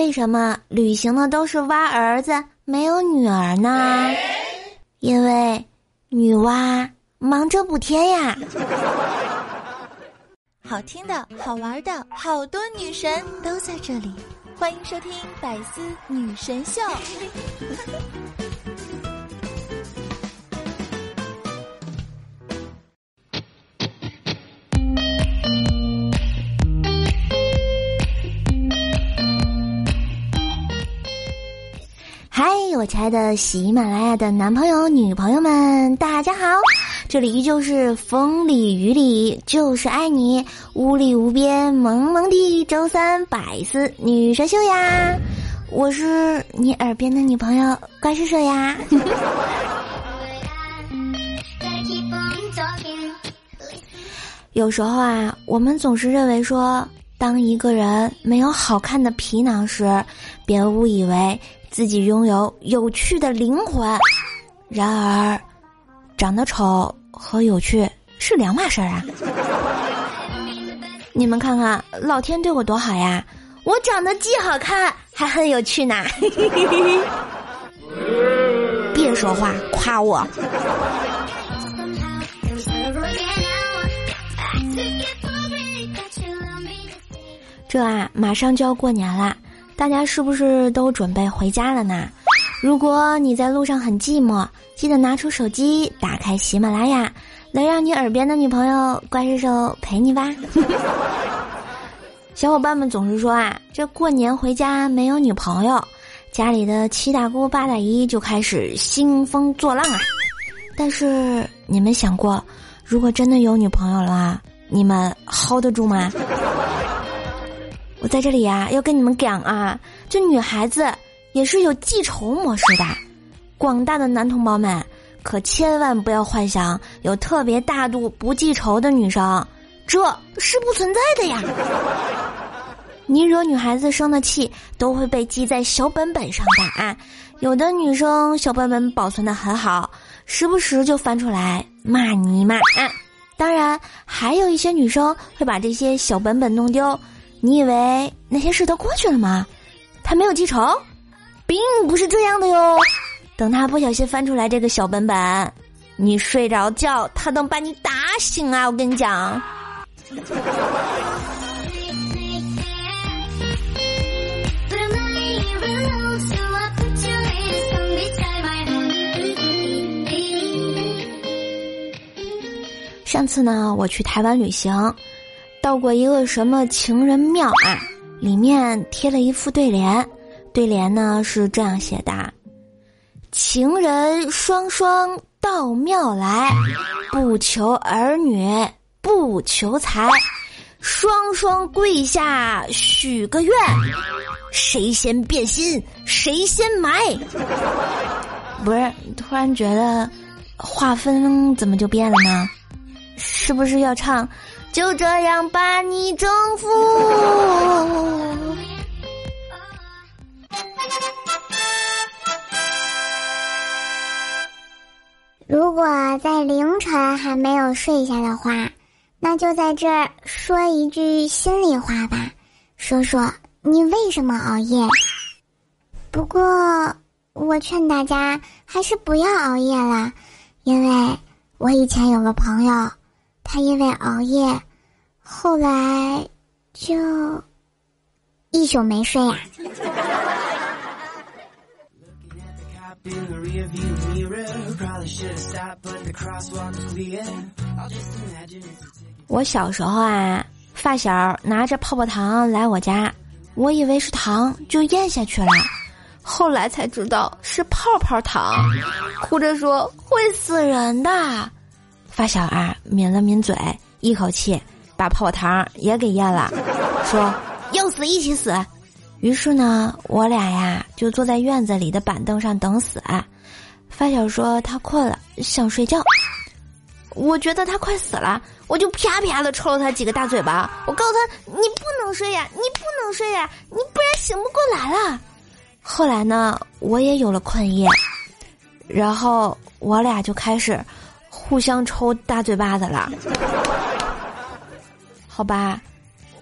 为什么旅行的都是蛙儿子，没有女儿呢？因为女娲忙着补天呀。好听的、好玩的，好多女神都在这里，欢迎收听《百思女神秀》。我亲爱的喜马拉雅的男朋友、女朋友们，大家好！这里依旧是风里雨里就是爱你，无里无边萌萌的周三百思女神秀呀！我是你耳边的女朋友怪兽兽呀。有时候啊，我们总是认为说，当一个人没有好看的皮囊时，别误以为。自己拥有有趣的灵魂，然而，长得丑和有趣是两码事儿啊！你们看看，老天对我多好呀！我长得既好看，还很有趣呢！别说话，夸我！这啊，马上就要过年啦！大家是不是都准备回家了呢？如果你在路上很寂寞，记得拿出手机，打开喜马拉雅，来让你耳边的女朋友怪兽兽陪你吧。小伙伴们总是说啊，这过年回家没有女朋友，家里的七大姑八大姨就开始兴风作浪啊。但是你们想过，如果真的有女朋友了，你们 hold 得住吗？我在这里呀，要跟你们讲啊，这女孩子也是有记仇模式的。广大的男同胞们，可千万不要幻想有特别大度不记仇的女生，这是不存在的呀。你惹女孩子生的气，都会被记在小本本上的啊。有的女生小本本保存的很好，时不时就翻出来骂你骂啊。当然，还有一些女生会把这些小本本弄丢。你以为那些事都过去了吗？他没有记仇，并不是这样的哟。等他不小心翻出来这个小本本，你睡着觉，他能把你打醒啊！我跟你讲。上次呢，我去台湾旅行。到过一个什么情人庙啊？里面贴了一副对联，对联呢是这样写的：“情人双双到庙来，不求儿女不求财，双双跪下许个愿，谁先变心谁先埋。”不是，突然觉得画风怎么就变了呢？是不是要唱？就这样把你征服。如果在凌晨还没有睡下的话，那就在这儿说一句心里话吧，说说你为什么熬夜。不过我劝大家还是不要熬夜了，因为我以前有个朋友。他因为熬夜，后来就一宿没睡呀。我小时候啊，发小拿着泡泡糖来我家，我以为是糖，就咽下去了，后来才知道是泡泡糖，哭着说会死人的。发小啊，抿了抿嘴，一口气把泡泡糖也给咽了，说：“要死一起死。”于是呢，我俩呀就坐在院子里的板凳上等死。发小说他困了，想睡觉。我觉得他快死了，我就啪啪的抽了他几个大嘴巴。我告诉他：“你不能睡呀，你不能睡呀，你不然醒不过来了。”后来呢，我也有了困意，然后我俩就开始。互相抽大嘴巴子了，好吧，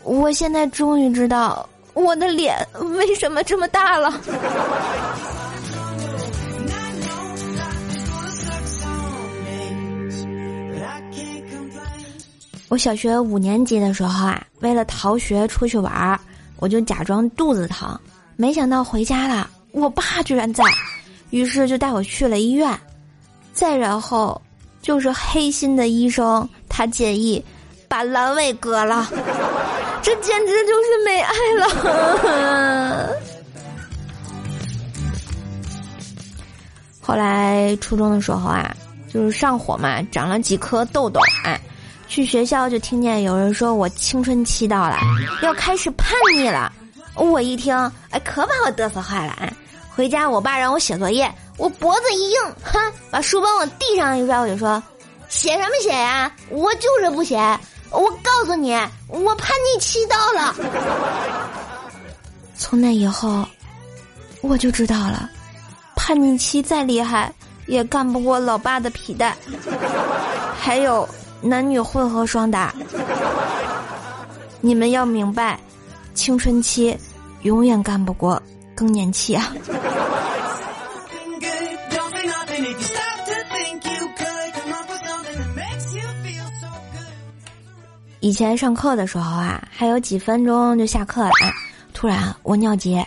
我现在终于知道我的脸为什么这么大了？我小学五年级的时候啊，为了逃学出去玩儿，我就假装肚子疼，没想到回家了，我爸居然在，于是就带我去了医院，再然后就是黑心的医生，他建议把阑尾割了，这简直就是没爱了。后来初中的时候啊，就是上火嘛，长了几颗痘痘，哎。去学校就听见有人说我青春期到了，要开始叛逆了。我一听，哎，可把我嘚瑟坏了。哎，回家我爸让我写作业，我脖子一硬，哼，把书包往地上一摔，我就说：“写什么写呀？我就是不写。我告诉你，我叛逆期到了。”从那以后，我就知道了，叛逆期再厉害也干不过老爸的皮带。还有。男女混合双打，你们要明白，青春期永远干不过更年期啊！以前上课的时候啊，还有几分钟就下课了，突然我尿急，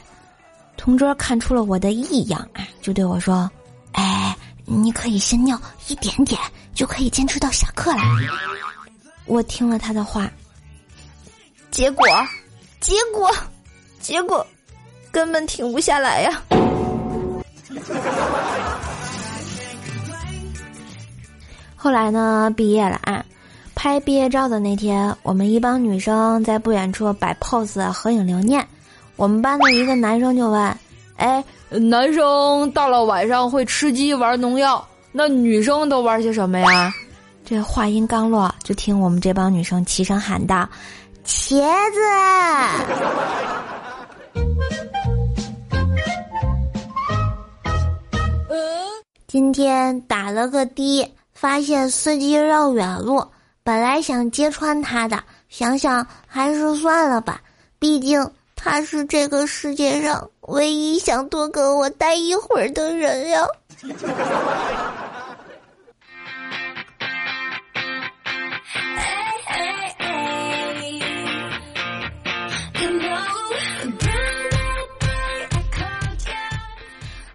同桌看出了我的异样啊，就对我说：“哎。”你可以先尿一点点，就可以坚持到下课了。我听了他的话，结果，结果，结果，根本停不下来呀。后来呢，毕业了啊，拍毕业照的那天，我们一帮女生在不远处摆 pose 合影留念。我们班的一个男生就问：“哎。”男生到了晚上会吃鸡玩农药，那女生都玩些什么呀？这话音刚落，就听我们这帮女生齐声喊道：“茄子！”今天打了个的，发现司机绕远路，本来想揭穿他的，想想还是算了吧，毕竟。他是这个世界上唯一想多跟我待一会儿的人呀。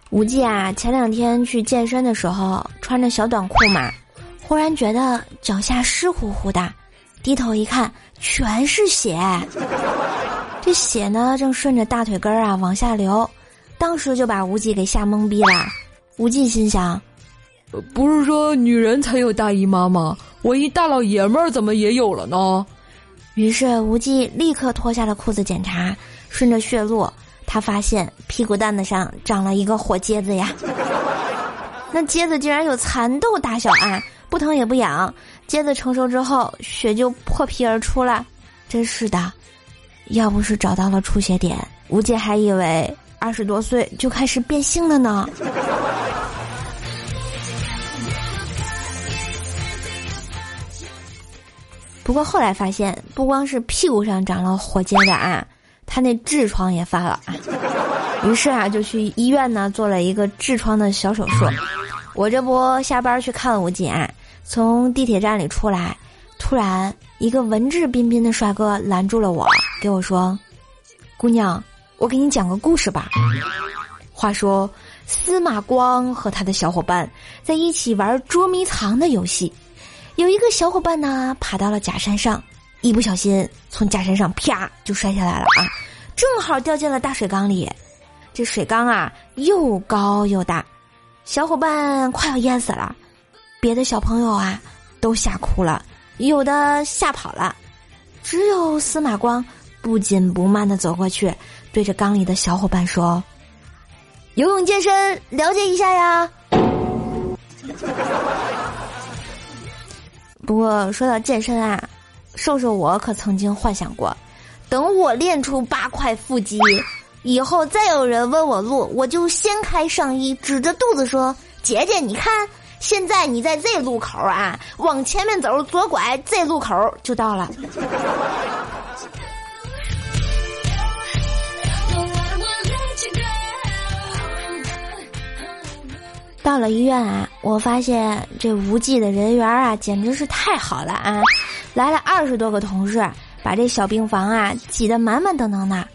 无忌啊，前两天去健身的时候，穿着小短裤嘛，忽然觉得脚下湿乎乎的，低头一看，全是血。这血呢，正顺着大腿根儿啊往下流，当时就把无忌给吓懵逼了。无忌心想：“不是说女人才有大姨妈吗？我一大老爷们儿怎么也有了呢？”于是无忌立刻脱下了裤子检查，顺着血路，他发现屁股蛋子上长了一个火疖子呀。那疖子竟然有蚕豆大小啊，不疼也不痒。疖子成熟之后，血就破皮而出了。真是的。要不是找到了出血点，吴姐还以为二十多岁就开始变性了呢。不过后来发现，不光是屁股上长了火疖子啊，他那痔疮也发了啊。于是啊，就去医院呢做了一个痔疮的小手术。我这不下班去看我姐，从地铁站里出来，突然一个文质彬彬的帅哥拦住了我。给我说，姑娘，我给你讲个故事吧。话说，司马光和他的小伙伴在一起玩捉迷藏的游戏，有一个小伙伴呢爬到了假山上，一不小心从假山上啪就摔下来了啊，正好掉进了大水缸里。这水缸啊又高又大，小伙伴快要淹死了，别的小朋友啊都吓哭了，有的吓跑了，只有司马光。不紧不慢的走过去，对着缸里的小伙伴说：“游泳健身，了解一下呀。”不过说到健身啊，瘦瘦我可曾经幻想过，等我练出八块腹肌，以后再有人问我路，我就掀开上衣，指着肚子说：“姐姐，你看，现在你在这路口啊，往前面走，左拐，这路口就到了。”到了医院啊，我发现这无忌的人缘啊，简直是太好了啊！来了二十多个同事，把这小病房啊挤得满满当当的。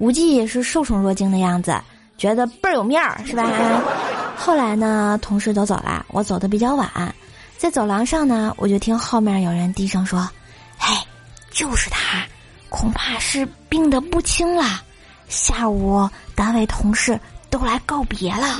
无忌也是受宠若惊的样子，觉得倍儿有面儿，是吧？后来呢，同事都走了，我走的比较晚，在走廊上呢，我就听后面有人低声说：“嘿，就是他，恐怕是病得不轻了。下午单位同事都来告别了。”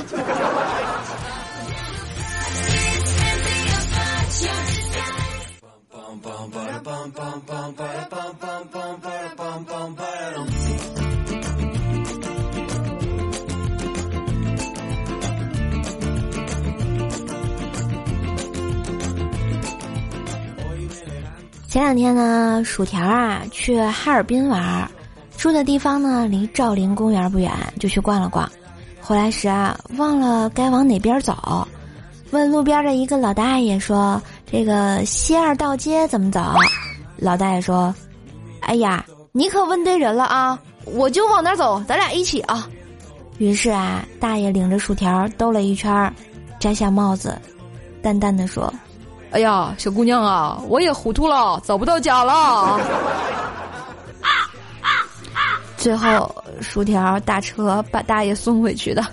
前两天呢，薯条啊去哈尔滨玩，住的地方呢离赵林公园不远，就去逛了逛。回来时啊，忘了该往哪边走，问路边的一个老大爷说：“这个西二道街怎么走？”老大爷说：“哎呀，你可问对人了啊！我就往那走，咱俩一起啊。”于是啊，大爷领着薯条兜了一圈，摘下帽子，淡淡的说。哎呀，小姑娘啊，我也糊涂了，找不到家了。最后，薯条打车把大爷送回去的。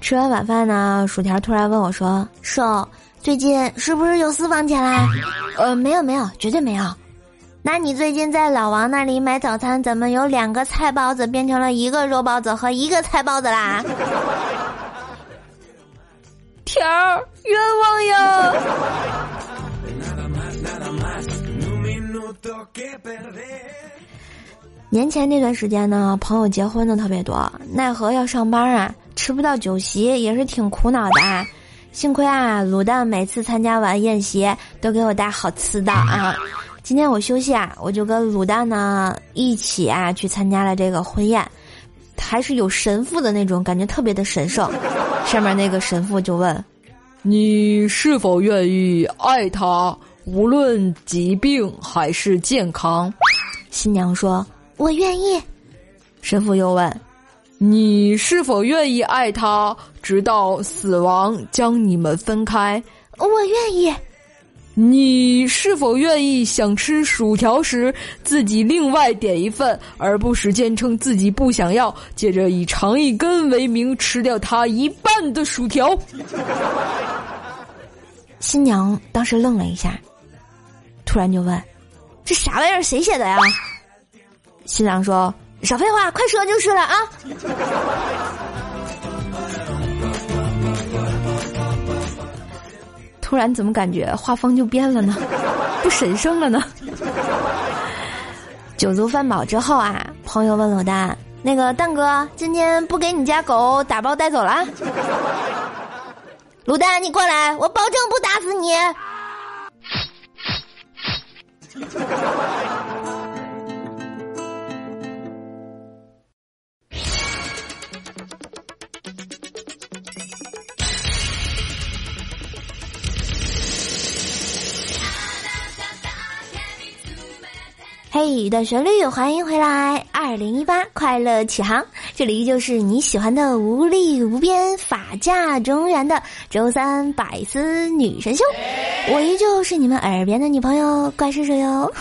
吃完晚饭呢，薯条突然问我说：“瘦，最近是不是有私房钱啦？”呃，没有没有，绝对没有。那你最近在老王那里买早餐，怎么有两个菜包子变成了一个肉包子和一个菜包子啦？条儿冤枉呀！年前那段时间呢，朋友结婚的特别多，奈何要上班啊，吃不到酒席，也是挺苦恼的。啊幸亏啊，卤蛋每次参加完宴席都给我带好吃的啊。今天我休息啊，我就跟卤蛋呢一起啊去参加了这个婚宴，还是有神父的那种感觉，特别的神圣。上面那个神父就问：“你是否愿意爱他，无论疾病还是健康？”新娘说：“我愿意。”神父又问：“你是否愿意爱他，直到死亡将你们分开？”我愿意。你是否愿意想吃薯条时自己另外点一份，而不是坚称自己不想要，接着以尝一根为名吃掉他一半的薯条？新娘当时愣了一下，突然就问：“这啥玩意儿？谁写的呀？”新郎说：“少废话，快说就是了啊！”突然怎么感觉画风就变了呢？不神圣了呢？酒足饭饱之后啊，朋友问卤蛋：“那个蛋哥，今天不给你家狗打包带走了？” 卤蛋，你过来，我保证不打死你。嘿，的旋律，欢迎回来！二零一八快乐启航，这里依旧是你喜欢的无力无边、法驾中原的周三百思女神秀，我依旧是你们耳边的女朋友怪叔叔哟。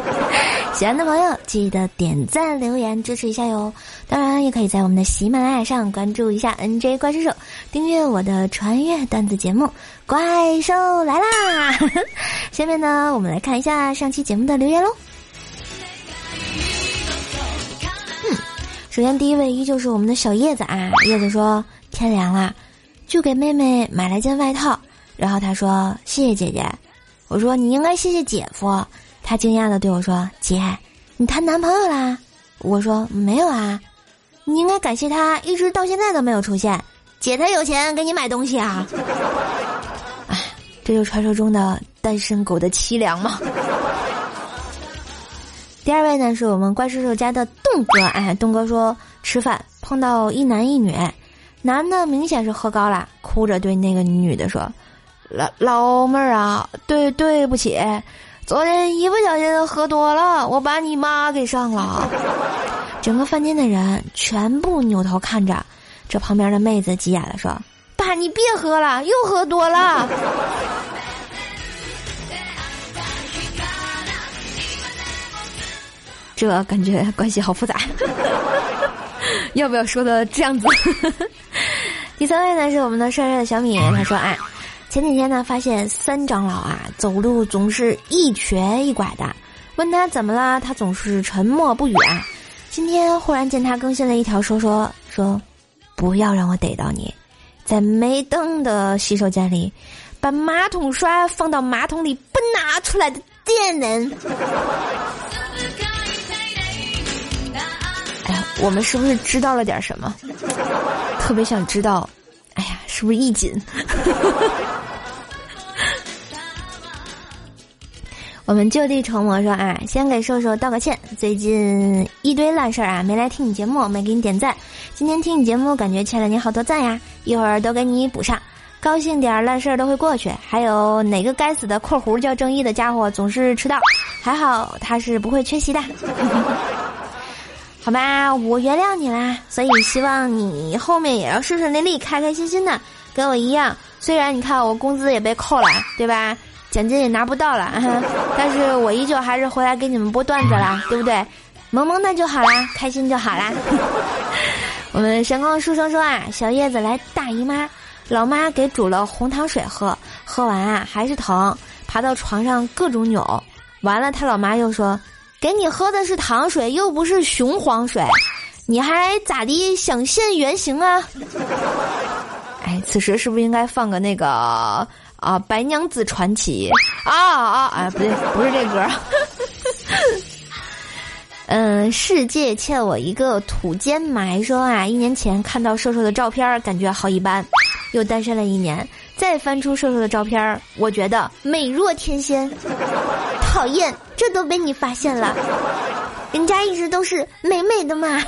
喜欢的朋友记得点赞留言支持一下哟，当然也可以在我们的喜马拉雅上关注一下 NJ 怪叔叔，订阅我的穿越段子节目《怪兽来啦》。下面呢，我们来看一下上期节目的留言喽。首先，第一位依旧是我们的小叶子啊。叶子说：“天凉了，就给妹妹买了件外套。”然后他说：“谢谢姐姐。”我说：“你应该谢谢姐夫。”他惊讶的对我说：“姐，你谈男朋友啦？”我说：“没有啊。”你应该感谢他，一直到现在都没有出现。姐才有钱给你买东西啊！哎，这就传说中的单身狗的凄凉吗？第二位呢，是我们怪叔叔家的栋哥。哎，栋哥说吃饭碰到一男一女，男的明显是喝高了，哭着对那个女的说：“老老妹儿啊，对对不起，昨天一不小心喝多了，我把你妈给上了。整个饭店的人全部扭头看着，这旁边的妹子急眼了，说：“爸，你别喝了，又喝多了。”这感觉关系好复杂，要不要说的这样子？第三位呢是我们的帅帅的小米，他说：“哎，前几天呢发现三长老啊走路总是一瘸一拐的，问他怎么了，他总是沉默不语啊。今天忽然见他更新了一条说说说，不要让我逮到你，在没灯的洗手间里，把马桶刷放到马桶里不拿出来的贱人。”我们是不是知道了点什么？特别想知道，哎呀，是不是一紧？我们就地成魔说啊，先给瘦瘦道个歉，最近一堆烂事儿啊，没来听你节目，没给你点赞。今天听你节目，感觉欠了你好多赞呀，一会儿都给你补上。高兴点，烂事儿都会过去。还有哪个该死的（括弧叫正义的家伙）总是迟到？还好他是不会缺席的。好吧，我原谅你啦，所以希望你后面也要顺顺利利、开开心心的，跟我一样。虽然你看我工资也被扣了，对吧？奖金也拿不到了，但是我依旧还是回来给你们播段子啦，对不对？萌萌的就好啦，开心就好啦。我们神光书生说啊，小叶子来大姨妈，老妈给煮了红糖水喝，喝完啊还是疼，爬到床上各种扭，完了他老妈又说。给你喝的是糖水，又不是雄黄水，你还咋地想现原形啊？哎，此时是不是应该放个那个啊《白娘子传奇》啊啊啊？不对，不是这歌。嗯，世界欠我一个土尖埋说啊，一年前看到瘦瘦的照片，感觉好一般，又单身了一年，再翻出瘦瘦的照片，我觉得美若天仙。讨厌，这都被你发现了，人家一直都是美美的嘛。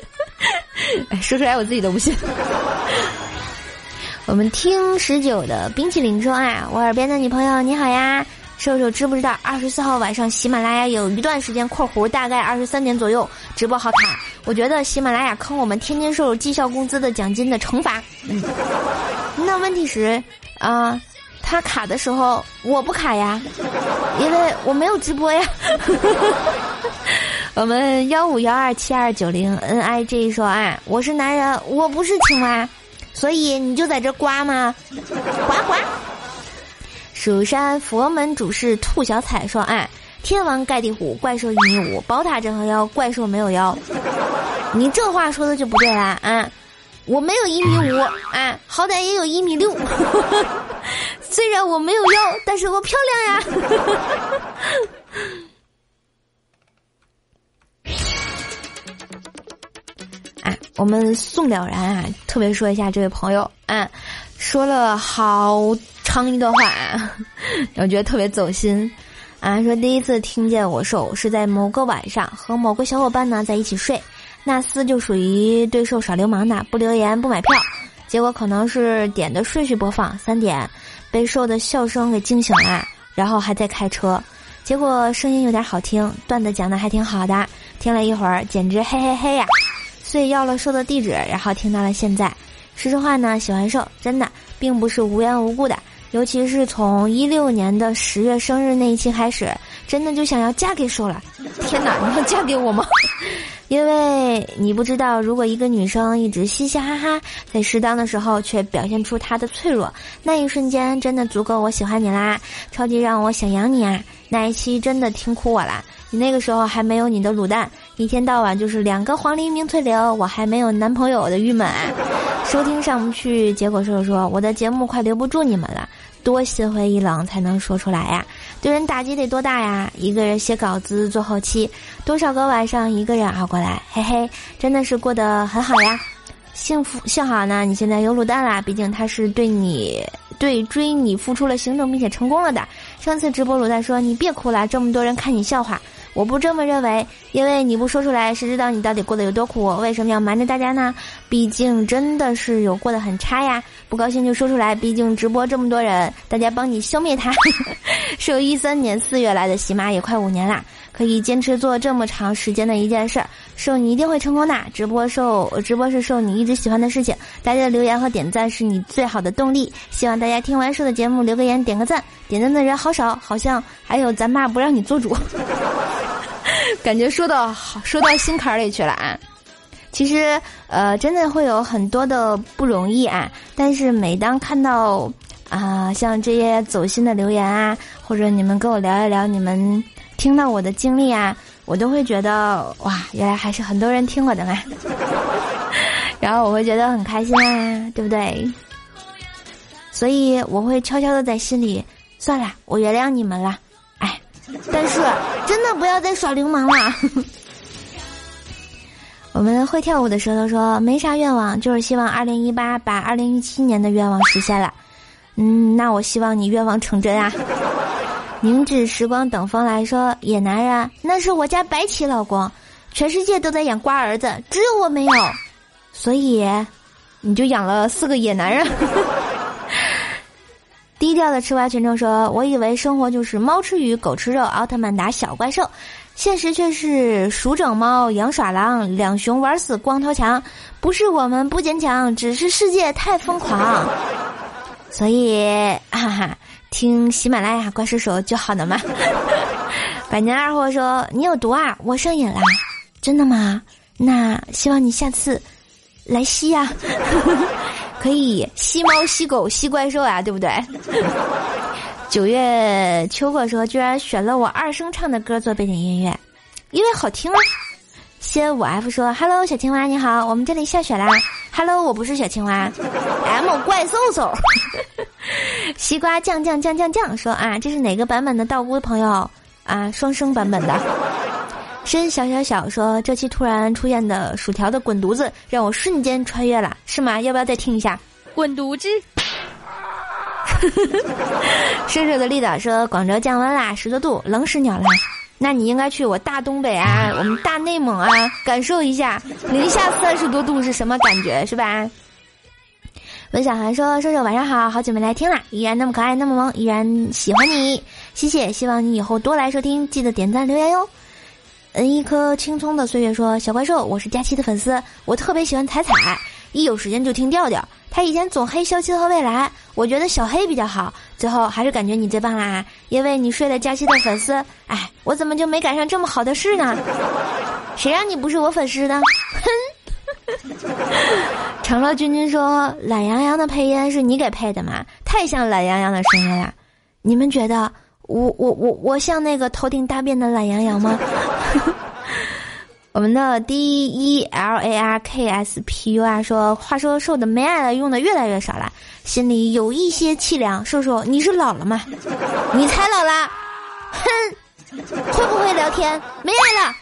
哎，说出来我自己都不信。我们听十九的冰淇淋说啊，我耳边的女朋友你好呀，瘦瘦知不知道二十四号晚上喜马拉雅有一段时间（括弧大概二十三点左右）直播好卡，我觉得喜马拉雅坑我们天天瘦瘦绩效工资的奖金的惩罚。嗯，那问题是啊。他卡的时候我不卡呀，因为我没有直播呀。我们幺五幺二七二九零 N I G 说啊，我是男人，我不是青蛙，所以你就在这刮吗？刮刮。蜀山佛门主事兔小彩说啊，天王盖地虎，怪兽一米五，宝塔镇河妖，怪兽没有妖。你这话说的就不对啦啊。我没有一米五，啊，好歹也有一米六。虽然我没有腰，但是我漂亮呀。啊，我们宋了然啊，特别说一下这位朋友啊，说了好长一段话，我觉得特别走心啊。说第一次听见我瘦是在某个晚上和某个小伙伴呢在一起睡。纳斯就属于对兽耍流氓的，不留言不买票，结果可能是点的顺序播放，三点被兽的笑声给惊醒了，然后还在开车，结果声音有点好听，段子讲的还挺好的，听了一会儿简直嘿嘿嘿呀，所以要了兽的地址，然后听到了现在。说实话呢，喜欢兽真的并不是无缘无故的，尤其是从一六年的十月生日那一期开始，真的就想要嫁给兽了。天哪，你要嫁给我吗？因为你不知道，如果一个女生一直嘻嘻哈哈，在适当的时候却表现出她的脆弱，那一瞬间真的足够我喜欢你啦，超级让我想养你啊！那一期真的听哭我啦。你那个时候还没有你的卤蛋，一天到晚就是两个黄鹂鸣翠柳，我还没有男朋友的郁闷，收听上不去，结果说说我的节目快留不住你们了，多心灰意冷才能说出来呀。对人打击得多大呀！一个人写稿子做后期，多少个晚上一个人熬过来，嘿嘿，真的是过得很好呀，幸福幸好呢，你现在有卤蛋啦，毕竟他是对你对追你付出了行动并且成功了的。上次直播卤蛋说你别哭了，这么多人看你笑话，我不这么认为，因为你不说出来，谁知道你到底过得有多苦？为什么要瞒着大家呢？毕竟真的是有过得很差呀。不高兴就说出来，毕竟直播这么多人，大家帮你消灭他。是有一三年四月来的，喜马也快五年啦。可以坚持做这么长时间的一件事儿，受你一定会成功的。直播受直播是受你一直喜欢的事情，大家的留言和点赞是你最好的动力。希望大家听完说的节目留个言点个赞，点赞的人好少，好像还有咱爸不让你做主，感觉说到好说到心坎里去了啊。其实呃，真的会有很多的不容易啊，但是每当看到啊像这些走心的留言啊，或者你们跟我聊一聊你们。听到我的经历啊，我都会觉得哇，原来还是很多人听我的嘛，然后我会觉得很开心啊，对不对？所以我会悄悄的在心里，算了，我原谅你们了，但是真的不要再耍流氓了。我们会跳舞的舌头说没啥愿望，就是希望二零一八把二零一七年的愿望实现了。嗯，那我希望你愿望成真啊。凝止时光等风来说，野男人那是我家白起老公，全世界都在养瓜儿子，只有我没有，所以你就养了四个野男人。低调的吃瓜群众说：“我以为生活就是猫吃鱼，狗吃肉，奥特曼打小怪兽，现实却是鼠整猫，羊耍狼，两熊玩死光头强。不是我们不坚强，只是世界太疯狂。所以，哈哈。”听喜马拉雅怪兽手就好了嘛。百年二货说：“你有毒啊，我上瘾了，真的吗？那希望你下次来吸呀，可以吸猫、吸狗、吸怪兽啊，对不对？” 九月秋果说：“居然选了我二声唱的歌做背景音乐，因为好听啊。”先五 F 说：“Hello，小青蛙你好，我们这里下雪啦。”Hello，我不是小青蛙，M 怪兽兽。西瓜酱酱酱酱酱说啊，这是哪个版本的道姑朋友啊？双生版本的。申小小小说，这期突然出现的薯条的滚犊子，让我瞬间穿越了，是吗？要不要再听一下？滚犊子。射手的丽导说，广州降温啦，十多度，冷死鸟啦。那你应该去我大东北啊，我们大内蒙啊，感受一下零下三十多度是什么感觉，是吧？文小涵说：“射手晚上好，好久没来听啦，依然那么可爱，那么萌，依然喜欢你，谢谢，希望你以后多来收听，记得点赞留言哟。”嗯，一颗青葱的岁月说：“小怪兽，我是佳期的粉丝，我特别喜欢彩彩，一有时间就听调调。他以前总黑肖七和未来，我觉得小黑比较好，最后还是感觉你最棒啦，因为你睡了佳期的粉丝。哎，我怎么就没赶上这么好的事呢？谁让你不是我粉丝的？哼！”长乐君君说：“懒洋洋的配音是你给配的吗？太像懒洋洋的声音了。你们觉得我我我我像那个头顶大便的懒洋洋吗？” 我们的 D E L A R K S P U 啊说：“话说瘦的没爱了，用的越来越少了，心里有一些凄凉。瘦瘦，你是老了吗？你才老了！哼，会不会聊天？没爱了。”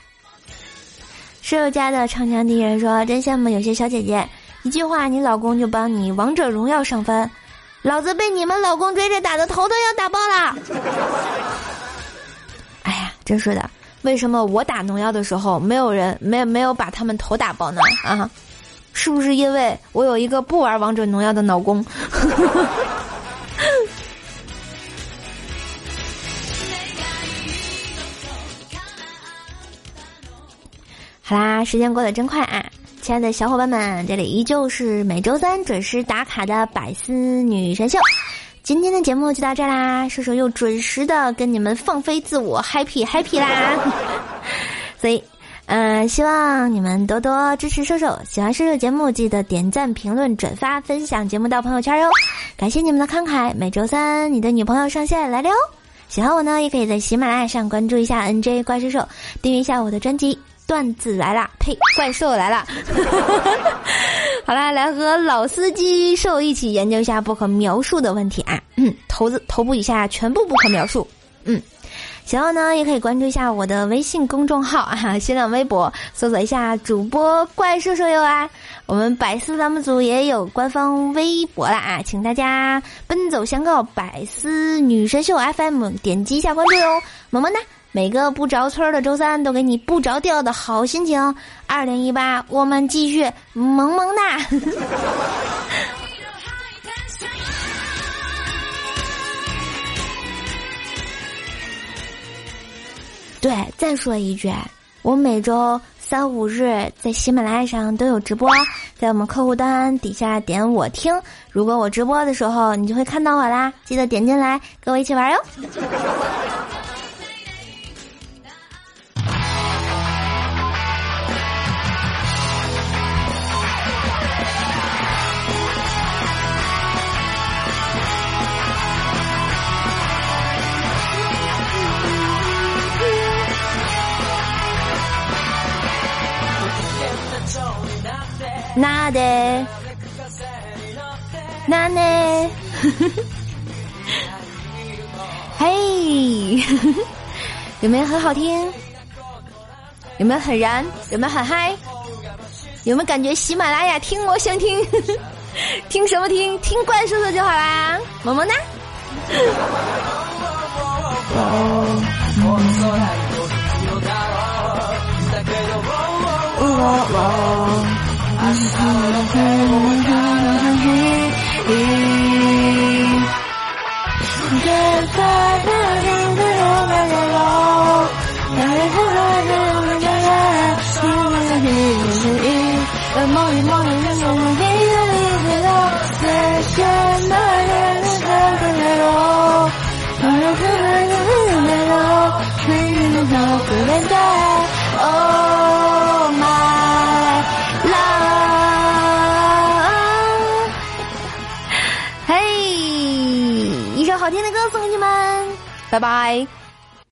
室友家的长江敌人说：“真羡慕有些小姐姐，一句话你老公就帮你王者荣耀上分，老子被你们老公追着打的头都要打爆了。”哎呀，真是的，为什么我打农药的时候没有人没没有把他们头打爆呢？啊，是不是因为我有一个不玩王者农药的老公？好啦，时间过得真快啊！亲爱的小伙伴们，这里依旧是每周三准时打卡的百思女神秀。今天的节目就到这啦，射手又准时的跟你们放飞自我，happy happy 啦！所以，嗯，希望你们多多支持射手，喜欢射手节目记得点赞、评论、转发、分享节目到朋友圈哟！感谢你们的慷慨，每周三你的女朋友上线来了哟！喜欢我呢，也可以在喜马拉雅上关注一下 NJ 怪兽兽，订阅一下我的专辑。段子来了，呸！怪兽来了。好啦，来和老司机兽一起研究一下不可描述的问题啊！嗯，头子头部以下全部不可描述。嗯，喜欢呢也可以关注一下我的微信公众号啊，新浪微博搜索一下主播怪兽兽哟啊。我们百思栏目组也有官方微博了啊，请大家奔走相告，百思女神秀 FM 点击一下关注哟，么么哒。每个不着村的周三都给你不着调的好心情。二零一八，我们继续萌萌哒。对，再说一句，我每周三五日在喜马拉雅上都有直播，在我们客户端底下点我听，如果我直播的时候，你就会看到我啦，记得点进来，跟我一起玩哟。那得，那呢？嘿，有没有很好听？有没有很燃？有没有很嗨？有没有感觉喜马拉雅听我想听？听什么听？听怪叔叔就好啦，么么哒。好拜拜。